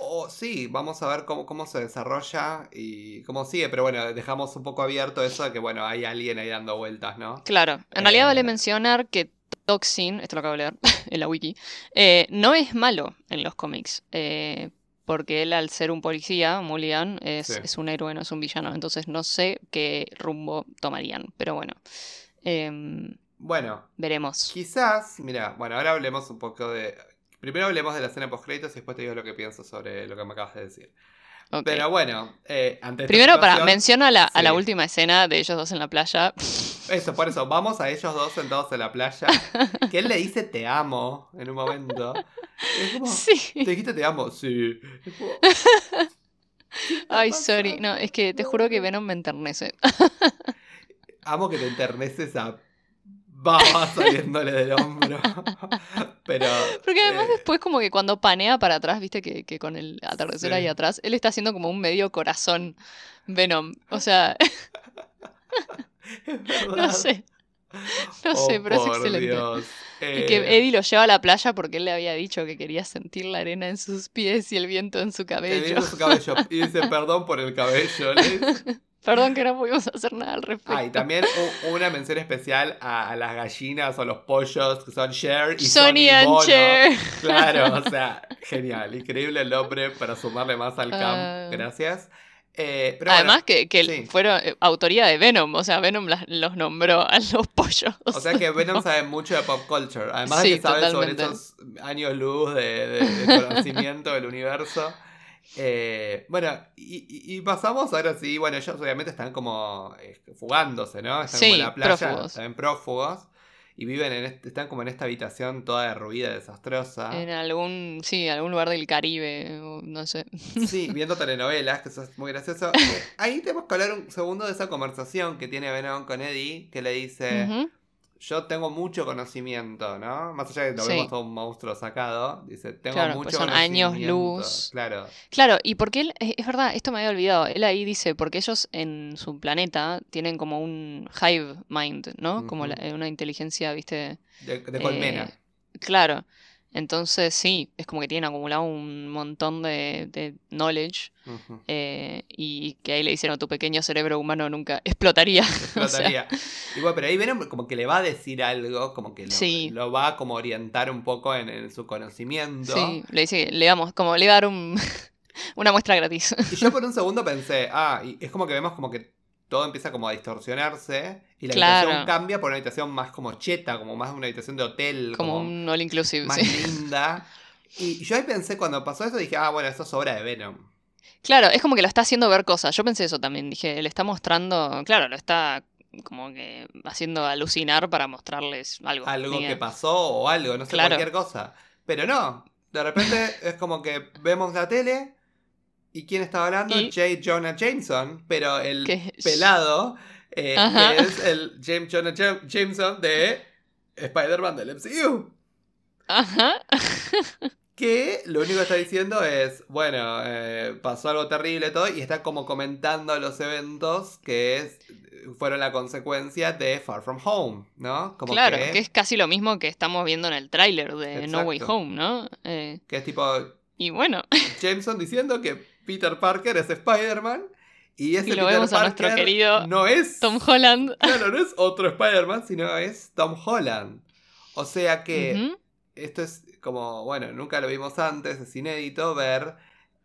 Oh, sí, vamos a ver cómo, cómo se desarrolla y cómo sigue, pero bueno, dejamos un poco abierto eso de que, bueno, hay alguien ahí dando vueltas, ¿no? Claro, en realidad vale Eh. mencionar que Toxin, esto lo acabo de leer en la wiki, eh, no es malo en los cómics. eh, porque él, al ser un policía, Mulligan, es, Sí. es un héroe, no es un villano. Entonces no sé qué rumbo tomarían. Pero bueno, em, Bueno, veremos. quizás, mira, bueno, ahora hablemos un poco de... Primero hablemos de la escena post créditos y después te digo lo que pienso sobre lo que me acabas de decir. Pero bueno, eh, ante Primero, para menciono a la, a la última escena de ellos dos en la playa. Eso, por eso, vamos a ellos dos sentados en la playa, que él le dice te amo en un momento. Y es como, sí. ¿te dijiste te amo? Sí. Como, Ay, pasa? sorry. No, es que te juro que Venom me enternece. Amo que te enterneces esa baba saliéndole del hombro. Pero. Porque además eh, después como que cuando panea para atrás, viste que, que con el atardecer Sí. ahí atrás, él está haciendo como un medio corazón Venom. O sea, no sé. No Oh, sé, pero es excelente. Dios. Y Eh, que Eddie lo lleva a la playa porque él le había dicho que quería sentir la arena en sus pies y el viento en su cabello. viene su cabello. Y dice perdón por el cabello. le dice. Perdón que no pudimos hacer nada al respecto. Ah, y también una mención especial a, a las gallinas o los pollos que son Cher y and Bono. Cher. Claro, o sea, genial. Increíble el nombre para sumarle más al camp. Ah. Gracias. Eh, pero Además bueno, que, que sí. fueron eh, autoría de Venom, o sea, Venom las- los nombró a los pollos. O sea que Venom sabe mucho de pop culture. Además Sí, de que sabe totalmente. sobre esos años luz de, de- de conocimiento del universo. Eh, bueno, y, pasamos ahora sí. Bueno, ellos obviamente están como eh, fugándose, ¿no? Están como en la playa, prófugos. están prófugos. Y viven en este- están como en esta habitación toda derruida, desastrosa. En algún, sí, algún lugar del Caribe, no sé. Sí, viendo telenovelas, que eso es muy gracioso. Ahí tenemos que hablar un segundo de esa conversación que tiene Venom con Eddie, que le dice. Yo tengo mucho conocimiento, ¿no? Más allá de que lo Sí. vemos todo un monstruo sacado, dice, tengo Claro, mucho pues son años conocimiento". luz. Claro, Claro, y porque él, es verdad, esto me había olvidado, él ahí dice, porque ellos en su planeta tienen como un hive mind, ¿no? Como la- una inteligencia, viste, de, de eh, colmena. claro. Entonces sí, es como que tienen acumulado un montón de, de knowledge eh, y que ahí le dicen a tu pequeño cerebro humano nunca explotaría. O sea, Explotaría. Y bueno, pero ahí Venom como que le va a decir algo, como que lo, Sí. lo va a como orientar un poco en, en su conocimiento. sí, le dice, le damos, como le va a dar un, una muestra gratis. Y yo por un segundo pensé, ah, y es como que vemos como que todo empieza como a distorsionarse y la Claro. habitación cambia por una habitación más como cheta, como más una habitación de hotel, como como, un all inclusive, más sí. linda. Y yo ahí pensé, cuando pasó eso, dije, ah, bueno, eso es obra de Venom. Claro, es como que lo está haciendo ver cosas. Yo pensé eso también. Dije, le está mostrando. Claro, lo está como que haciendo alucinar para mostrarles algo. Algo que pasó o algo, no sé, Claro. cualquier cosa. Pero no, de repente es como que vemos la tele y ¿quién estaba hablando? Y- J. Jonah Jameson, pero el pelado, eh, que es el James Jonah Ja- Jameson de Spider-Man del MCU. Ajá. Que lo único que está diciendo es, bueno, eh, pasó algo terrible todo y está como comentando los eventos que es, fueron la consecuencia de Far From Home, ¿no? Como claro, que, que es casi lo mismo que estamos viendo en el tráiler de No Way. Home, ¿no? Eh, que es tipo y bueno, Jameson diciendo que Peter Parker es Spider-Man y ese Y lo Peter vemos a nuestro Parker querido no es Tom Holland. claro, no es otro Spider-Man, sino es Tom Holland. O sea que esto es como, bueno, nunca lo vimos antes, es inédito ver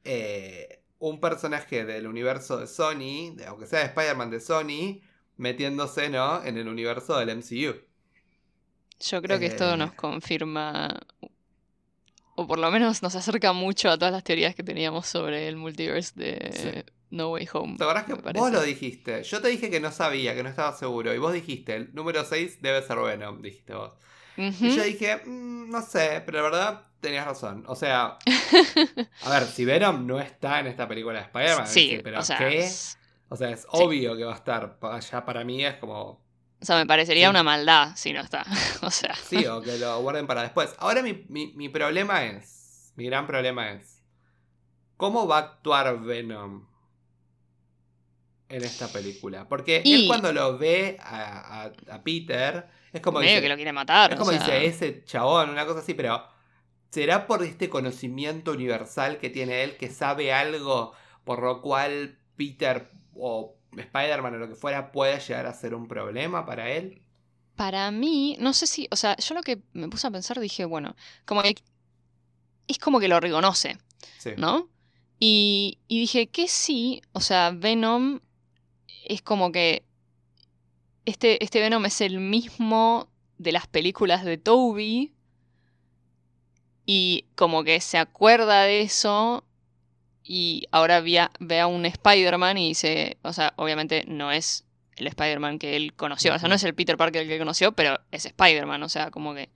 eh, un personaje del universo de Sony, de- aunque sea de Spider-Man de Sony, metiéndose, ¿no? En el universo del MCU. Yo creo que esto Eh. nos confirma, o por lo menos nos acerca mucho a todas las teorías que teníamos sobre el multiverse de Sí. No Way Home. ¿Te acordás que vos lo dijiste? Yo te dije que no sabía, que no estaba seguro. Y vos dijiste, el número 6 debe ser Venom, dijiste vos. Y yo dije, "Mm, no sé, pero la verdad tenías razón. O sea, a ver, si Venom no está en esta película de Spider-Man, Sí, pero o sea, ¿qué? O sea, es obvio que va a estar. Ya para mí es como, o sea, me parecería Sí. una maldad si no está. o sea, sí, o que lo guarden para después. Ahora mi, mi- mi problema es, mi gran problema es, ¿cómo va a actuar Venom en esta película? Porque él Y- cuando lo ve a, a- a Peter, es como medio dice, que lo quiere matar. Es como o sea, dice ese chabón, una cosa así, pero ¿será por este conocimiento universal que tiene él que sabe algo por lo cual Peter o Spider-Man o lo que fuera puede llegar a ser un problema para él? Para mí, no sé si, o sea, yo lo que me puse a pensar dije, bueno, como que es como que lo reconoce, Sí. ¿no? Y, y dije que sí, o sea, Venom es como que este, este Venom es el mismo de las películas de Toby y como que se acuerda de eso y ahora ve a, ve a un Spider-Man y dice, o sea, obviamente no es el Spider-Man que él conoció, o sea, no es el Peter Parker que él conoció, pero es Spider-Man, o sea, como que...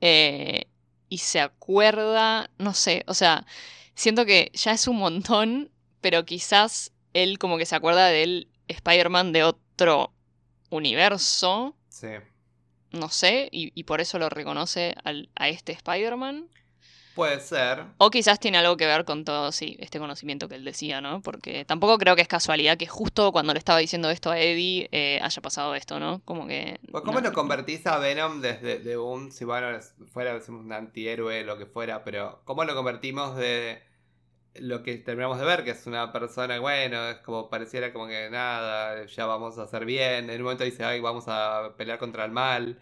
eh, y se acuerda, no sé, o sea, siento que ya es un montón, pero quizás él como que se acuerda del Spider-Man de otro universo, Sí. no sé, y, y por eso lo reconoce al- a este Spider-Man. Puede ser. O quizás tiene algo que ver con todo, sí, este conocimiento que él decía, ¿no? Porque tampoco creo que es casualidad que justo cuando le estaba diciendo esto a Eddie eh, haya pasado esto, ¿no? Como que... Pues, ¿Cómo no- lo convertís a Venom desde de un, si bueno, fuera decimos, un antihéroe, lo que fuera, pero ¿cómo lo convertimos de lo que terminamos de ver, que es una persona, bueno, es como pareciera como que nada, ya vamos a hacer bien, en un momento dice, ay, vamos a pelear contra el mal,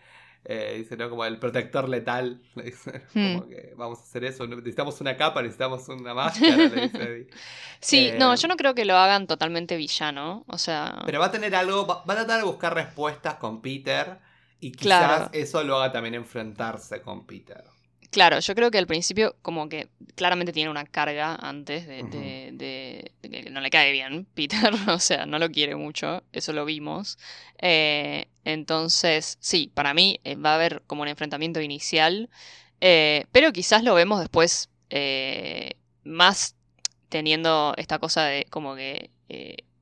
eh, dice, ¿no? Como el protector letal, le dice, como Hmm. que vamos a hacer eso, necesitamos una capa, necesitamos una máscara, le dice Eddie. Sí, Eh, no, yo no creo que lo hagan totalmente villano, o sea... Pero va a tener algo, va, va a tratar de buscar respuestas con Peter y quizás Claro. eso lo haga también enfrentarse con Peter. Claro, yo creo que al principio como que claramente tiene una carga antes de- de- de que no le cae bien Peter, o sea, no lo quiere mucho, eso lo vimos. Eh, entonces, sí, para mí eh, va a haber como un enfrentamiento inicial, eh, pero quizás lo vemos después eh, más teniendo esta cosa de como que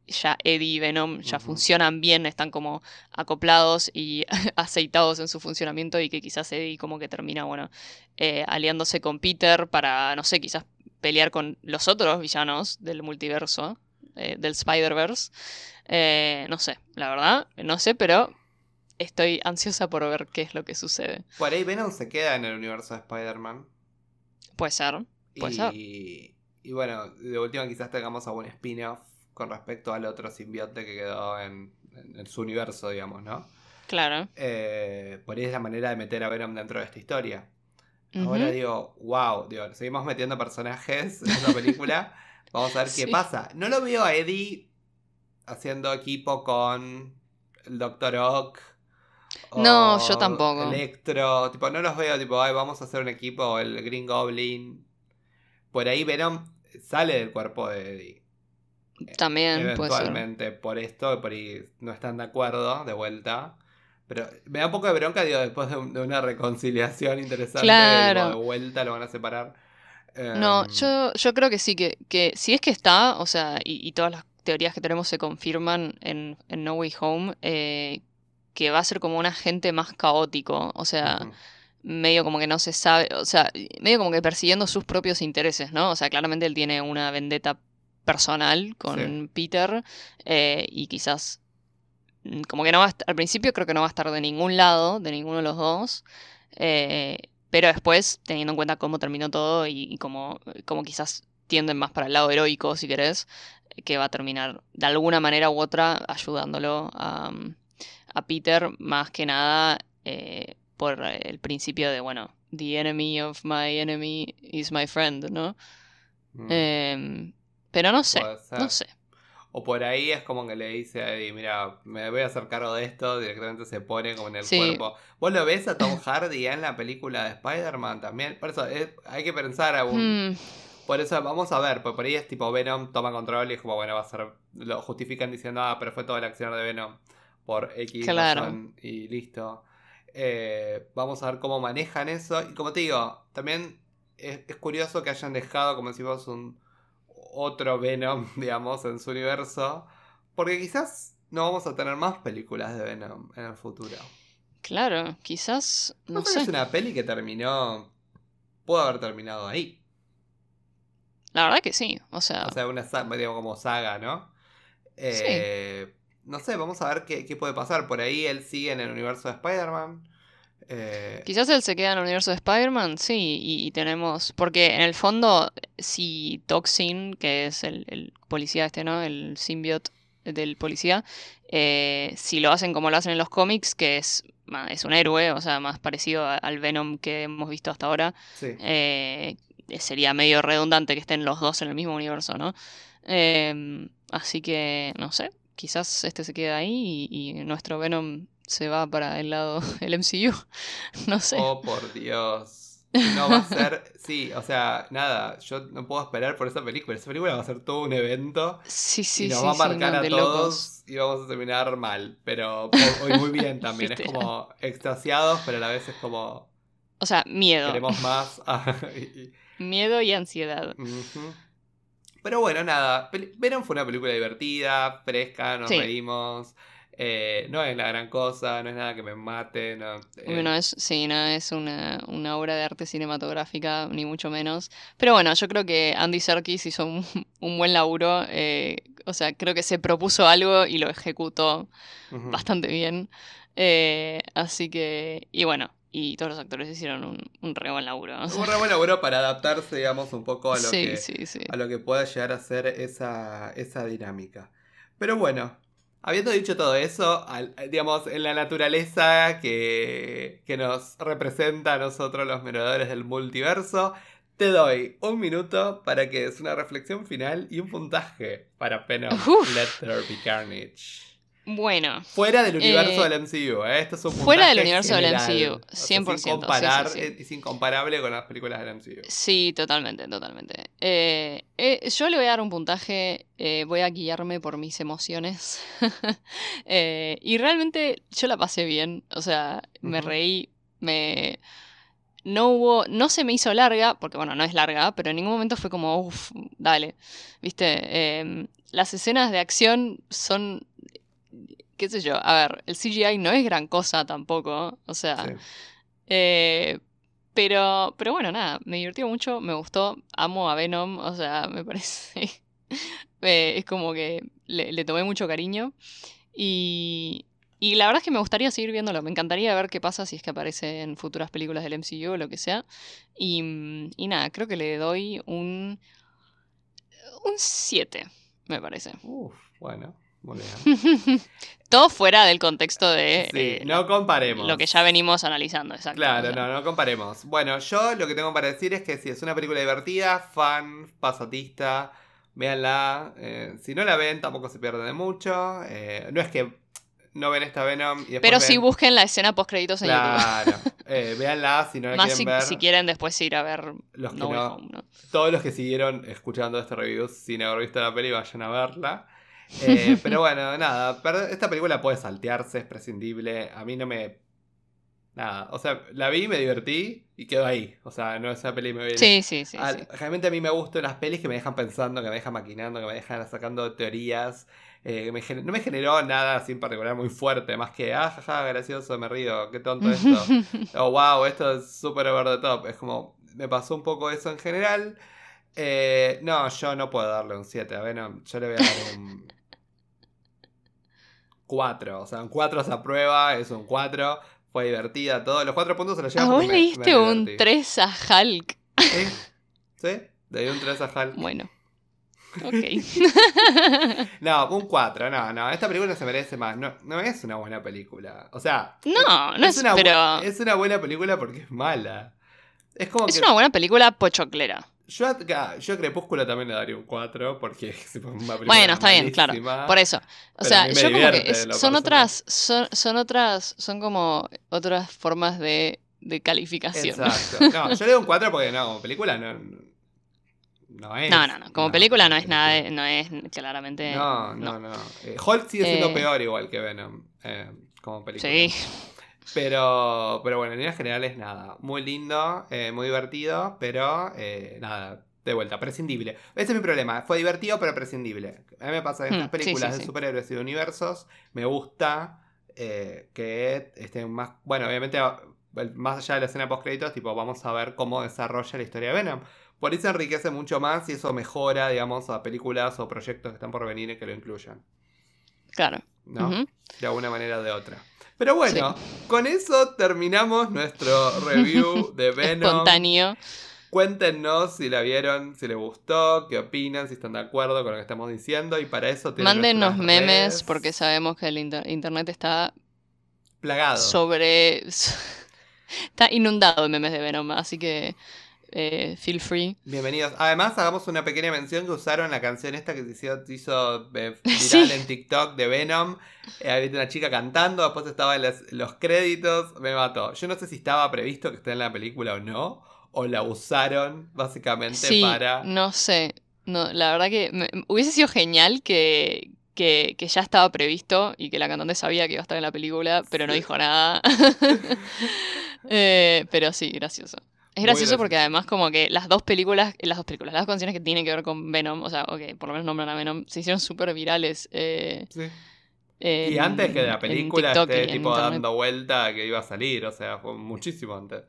ya Eddie y Venom ya funcionan bien, están como acoplados y aceitados en su funcionamiento y que quizás Eddie como que termina, bueno, eh, aliándose con Peter para, no sé, quizás pelear con los otros villanos del multiverso, eh, del Spider-Verse. Eh, no sé, la verdad, no sé, pero estoy ansiosa por ver qué es lo que sucede. Por ahí Venom se queda en el universo de Spider-Man. Puede ser, puede ser. Y, bueno, de última quizás tengamos algún spin-off con respecto al otro simbionte que quedó en, en su universo, digamos, ¿no? Claro. Eh, por ahí es la manera de meter a Venom dentro de esta historia. Ahora digo, wow, digo, seguimos metiendo personajes en esta película. Vamos a ver qué pasa. No lo veo a Eddie haciendo equipo con el Doctor Ock. No, yo tampoco. Electro, tipo, no los veo, tipo, Ay, vamos a hacer un equipo, el Green Goblin. Por ahí Venom sale del cuerpo de Eddie. También, Eventualmente, por esto, por ahí no están de acuerdo, de vuelta. Pero me da un poco de bronca, digo, después de, una reconciliación interesante, claro. de vuelta lo van a separar. No, em, yo, yo creo que sí, que, que si es que está, o sea, y, todas las teorías que tenemos se confirman en, No Way Home, eh, que va a ser como un agente más caótico, o sea, medio como que no se sabe, o sea, medio como que persiguiendo sus propios intereses, ¿no? O sea, claramente él tiene una vendetta personal con Peter eh, y quizás Mm, como que no va a estar, al principio creo que no va a estar de ningún lado, de ninguno de los dos, eh, pero después, teniendo en cuenta cómo terminó todo y, cómo, quizás tienden más para el lado heroico, si querés, que va a terminar de alguna manera u otra ayudándolo a, Peter, más que nada eh, por el principio de, bueno, the enemy of my enemy is my friend, ¿no? Mm. Em, pero no sé, no sé. O por ahí es como que le dice a Eddie, mira, me voy a hacer cargo de esto, directamente se pone como en el cuerpo. ¿Vos lo ves a Tom Hardy en la película de Spider-Man también? Por eso hay que pensar aún. Hmm. Por eso vamos a ver, porque por ahí es tipo Venom toma control y es como, bueno, va a ser, lo justifican diciendo, ah, pero fue toda la acción de Venom por X razón y listo. Eh, vamos a ver cómo manejan eso. Y como te digo, también es, es curioso que hayan dejado, como decimos, un otro Venom, digamos, en su universo. Porque quizás no vamos a tener más películas de Venom en el futuro. Claro, quizás. No, sé. Es una peli que terminó. Pudo haber terminado ahí. La verdad que sí, o sea. O sea, una digamos, como saga, ¿no? Eh, no sé, vamos a ver qué, qué, puede pasar. Por ahí él sigue en el universo de Spider-Man. Eh, Quizás él se queda en el universo de Spider-Man, sí, y, tenemos. Porque en el fondo, si Toxin, que es el, policía este, ¿no? El symbiote del policía, eh, si lo hacen como lo hacen en los cómics, que es, es un héroe, o sea, más parecido al Venom que hemos visto hasta ahora, eh, sería medio redundante que estén los dos en el mismo universo, ¿no? Em, así que, no sé, quizás este se queda ahí y, y nuestro Venom se va para el lado del MCU. No sé. Oh, por Dios. No va a ser. Sí, o sea, nada. Yo no puedo esperar por esa película. Esa película va a ser todo un evento. Sí, sí, y nos va a marcar a todos y vamos a terminar mal. Pero hoy muy bien también. es como extasiados, pero a la vez es como. O sea, miedo. Queremos más. miedo y ansiedad. Pero bueno, nada. Venom fue una película divertida, fresca, nos reímos. Eh, no es la gran cosa, no es nada que me mate. No, eh. es, sí, no es una, obra de arte cinematográfica, ni mucho menos. Pero bueno, yo creo que Andy Serkis hizo un, buen laburo. Eh, o sea, creo que se propuso algo y lo ejecutó bastante bien. así que, y bueno, y todos los actores hicieron un, un re buen laburo. Un re buen laburo para adaptarse, digamos, un poco a lo, que, A lo que pueda llegar a ser esa, esa dinámica. Pero bueno, Habiendo dicho todo eso, digamos, en la naturaleza que, que nos representa a nosotros los merodeadores del multiverso, te doy un minuto para que es una reflexión final y un puntaje para Venom Let There Be Carnage. Bueno. Fuera del universo eh, del MCU, ¿eh? Esto es un Fuera del universo del MCU, 100%. sin comparar, Es incomparable con las películas del MCU. Sí, totalmente, totalmente. Eh, eh, yo le voy a dar un puntaje, voy a guiarme por mis emociones. y realmente yo la pasé bien, o sea, me reí, me... No hubo, no se me hizo larga, porque bueno, no es larga, pero en ningún momento fue como, uff, dale, viste, em, las escenas de acción son qué sé yo, a ver, el CGI no es gran cosa tampoco, o sea, eh, pero, pero bueno, nada, me divirtió mucho, me gustó, amo a Venom, o sea, me parece, eh, es como que le, tomé mucho cariño y, Y la verdad es que me gustaría seguir viéndolo. Me encantaría ver qué pasa si es que aparece en futuras películas del MCU o lo que sea. Y, y nada, creo que le doy un. Un 7, me parece. Uf, bueno, muy bien. Todo fuera del contexto de Sí, eh, no comparemos. lo que ya venimos analizando, exacto. Claro, O sea, no, no comparemos. Bueno, yo lo que tengo para decir es que si es una película divertida, fan, pasatista, véanla. Eh, si no la ven, tampoco se pierden de mucho. Eh, no es que no ven esta Venom y Pero ven- sí busquen la escena post créditos en YouTube. Claro, eh, véanla si no la Más quieren si, ver. si quieren después ir a ver Los que No Way no- Home, ¿no? Todos los que siguieron escuchando este review sin haber visto la peli, vayan a verla. Eh, pero bueno, nada, esta película puede saltearse, es prescindible. A mí no me. Nada, o sea, la vi, me divertí y quedó ahí. O sea, no es una peli me viene. Sí, sí, sí. Al- sí. Realmente a mí me gustan las pelis que me dejan pensando, que me dejan maquinando, que me dejan sacando teorías. eh, me no me generó nada así en particular muy fuerte, más que, ah, jaja, gracioso, me río, qué tonto esto. oh, wow, esto es súper over the top. Es como, me pasó un poco eso en general. Eh, no, yo no puedo darle un 7. A Venom, yo le voy a dar un 4. O sea, un 4 se aprueba, es un 4. Fue divertida, todo. Los 4 puntos se los ¿A llevan vos le diste un divertí. 3 a Hulk? ¿Sí? ¿Sí? Le di un 3 a Hulk. Bueno. Ok. No, un 4, no, no. Esta película se merece más. No, no es una buena película. O sea, no, no es, una, pero es una buena película porque es mala. Es como es que. una buena película pochoclera. Yo, a- yo a Crepúsculo también le daría un 4 porque es una película Bueno, está bien, claro. Por eso. O sea, yo como que es- son personal. otras, son, son otras, son como otras formas de, de calificación. Exacto. No, yo le doy un 4 porque no, como película no. No es. No, no, no. Como película no es nada, de- no es claramente. No, no, no. Eh, Hulk sigue siendo Eh. peor igual que Venom. eh, como película. Sí. Pero, pero bueno, en líneas generales, nada. Muy lindo, eh, muy divertido, pero eh, nada, de vuelta, prescindible. Ese es mi problema. Fue divertido, pero prescindible. A mí me pasa en estas sí, películas sí, de sí. superhéroes y de universos. Me gusta eh, que estén más. Bueno, obviamente, el- más allá de la escena post-créditos, tipo, vamos a ver cómo desarrolla la historia de Venom. Por eso enriquece mucho más y eso mejora, digamos, a películas o proyectos que están por venir y que lo incluyan. Claro. ¿No? De alguna manera o de otra. Pero bueno, con eso terminamos nuestro review de Venom. Espontáneo. Cuéntenos si la vieron, si les gustó, qué opinan, si están de acuerdo con lo que estamos diciendo. Y para eso tienen Mándenos memes redes porque sabemos que el inter- internet está plagado. sobre. está inundado de memes de Venom, así que eh, feel free. Bienvenidos. Además, hagamos una pequeña mención que usaron la canción esta que se hizo, eh, viral Sí. en TikTok de Venom. Eh, había una chica cantando, después estaba en las- los créditos. Me mató. Yo no sé si estaba previsto que esté en la película o no. O la usaron básicamente Sí, para. no sé. No, la verdad que me- hubiese sido genial que, que, que ya estaba previsto y que la cantante sabía que iba a estar en la película, pero no dijo nada. Eh, pero sí, gracioso. Es gracioso porque además como que las dos películas, las dos películas, las dos canciones que tienen que ver con Venom, o sea, ok, por lo menos nombran a Venom, se hicieron súper virales. eh, Sí. en- Y antes que la en película esté tipo internet. dando vuelta que iba a salir, o sea, fue muchísimo antes.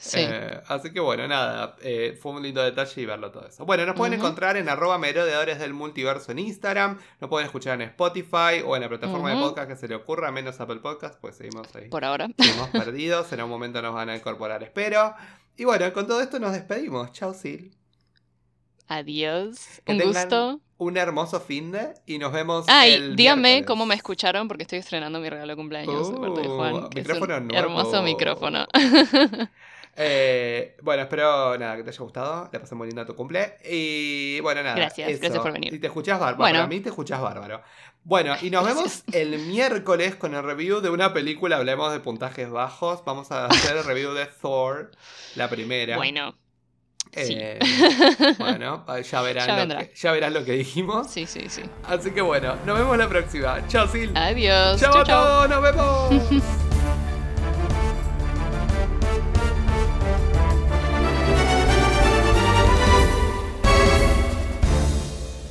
Sí. Eh, así que bueno, nada, eh, fue un lindo detalle y verlo todo eso. Bueno, nos pueden encontrar en arroba merodeadores del multiverso en Instagram, nos pueden escuchar en Spotify o en la plataforma de podcast que se le ocurra, menos Apple Podcast, pues seguimos ahí. Por ahora. Seguimos perdidos, en un momento nos van a incorporar, espero. Y bueno, con todo esto nos despedimos. Chao, Sil. Adiós. Que Un gusto. Un hermoso fin de y nos vemos. Ay, el díganme miércoles. cómo me escucharon porque estoy estrenando mi regalo de cumpleaños de parte de Uh, Juan. que es un micrófono nuevo. hermoso micrófono. Eh, bueno, espero nada que te haya gustado. Le pasé muy lindo tu cumple. Y bueno, nada. Gracias, eso. gracias por venir. Y te escuchás bárbaro. Bueno. Para mí te escuchás bárbaro. Bueno, y nos vemos el miércoles con el review de una película. Hablemos de puntajes bajos. Vamos a hacer el review de Thor, la primera. Bueno, sí. Eh, bueno, ya verán, Ya lo que, ya verán lo que dijimos. sí, sí, sí. Así que bueno, nos vemos la próxima. Chao, Sil. Adiós. Chao a todos, nos vemos.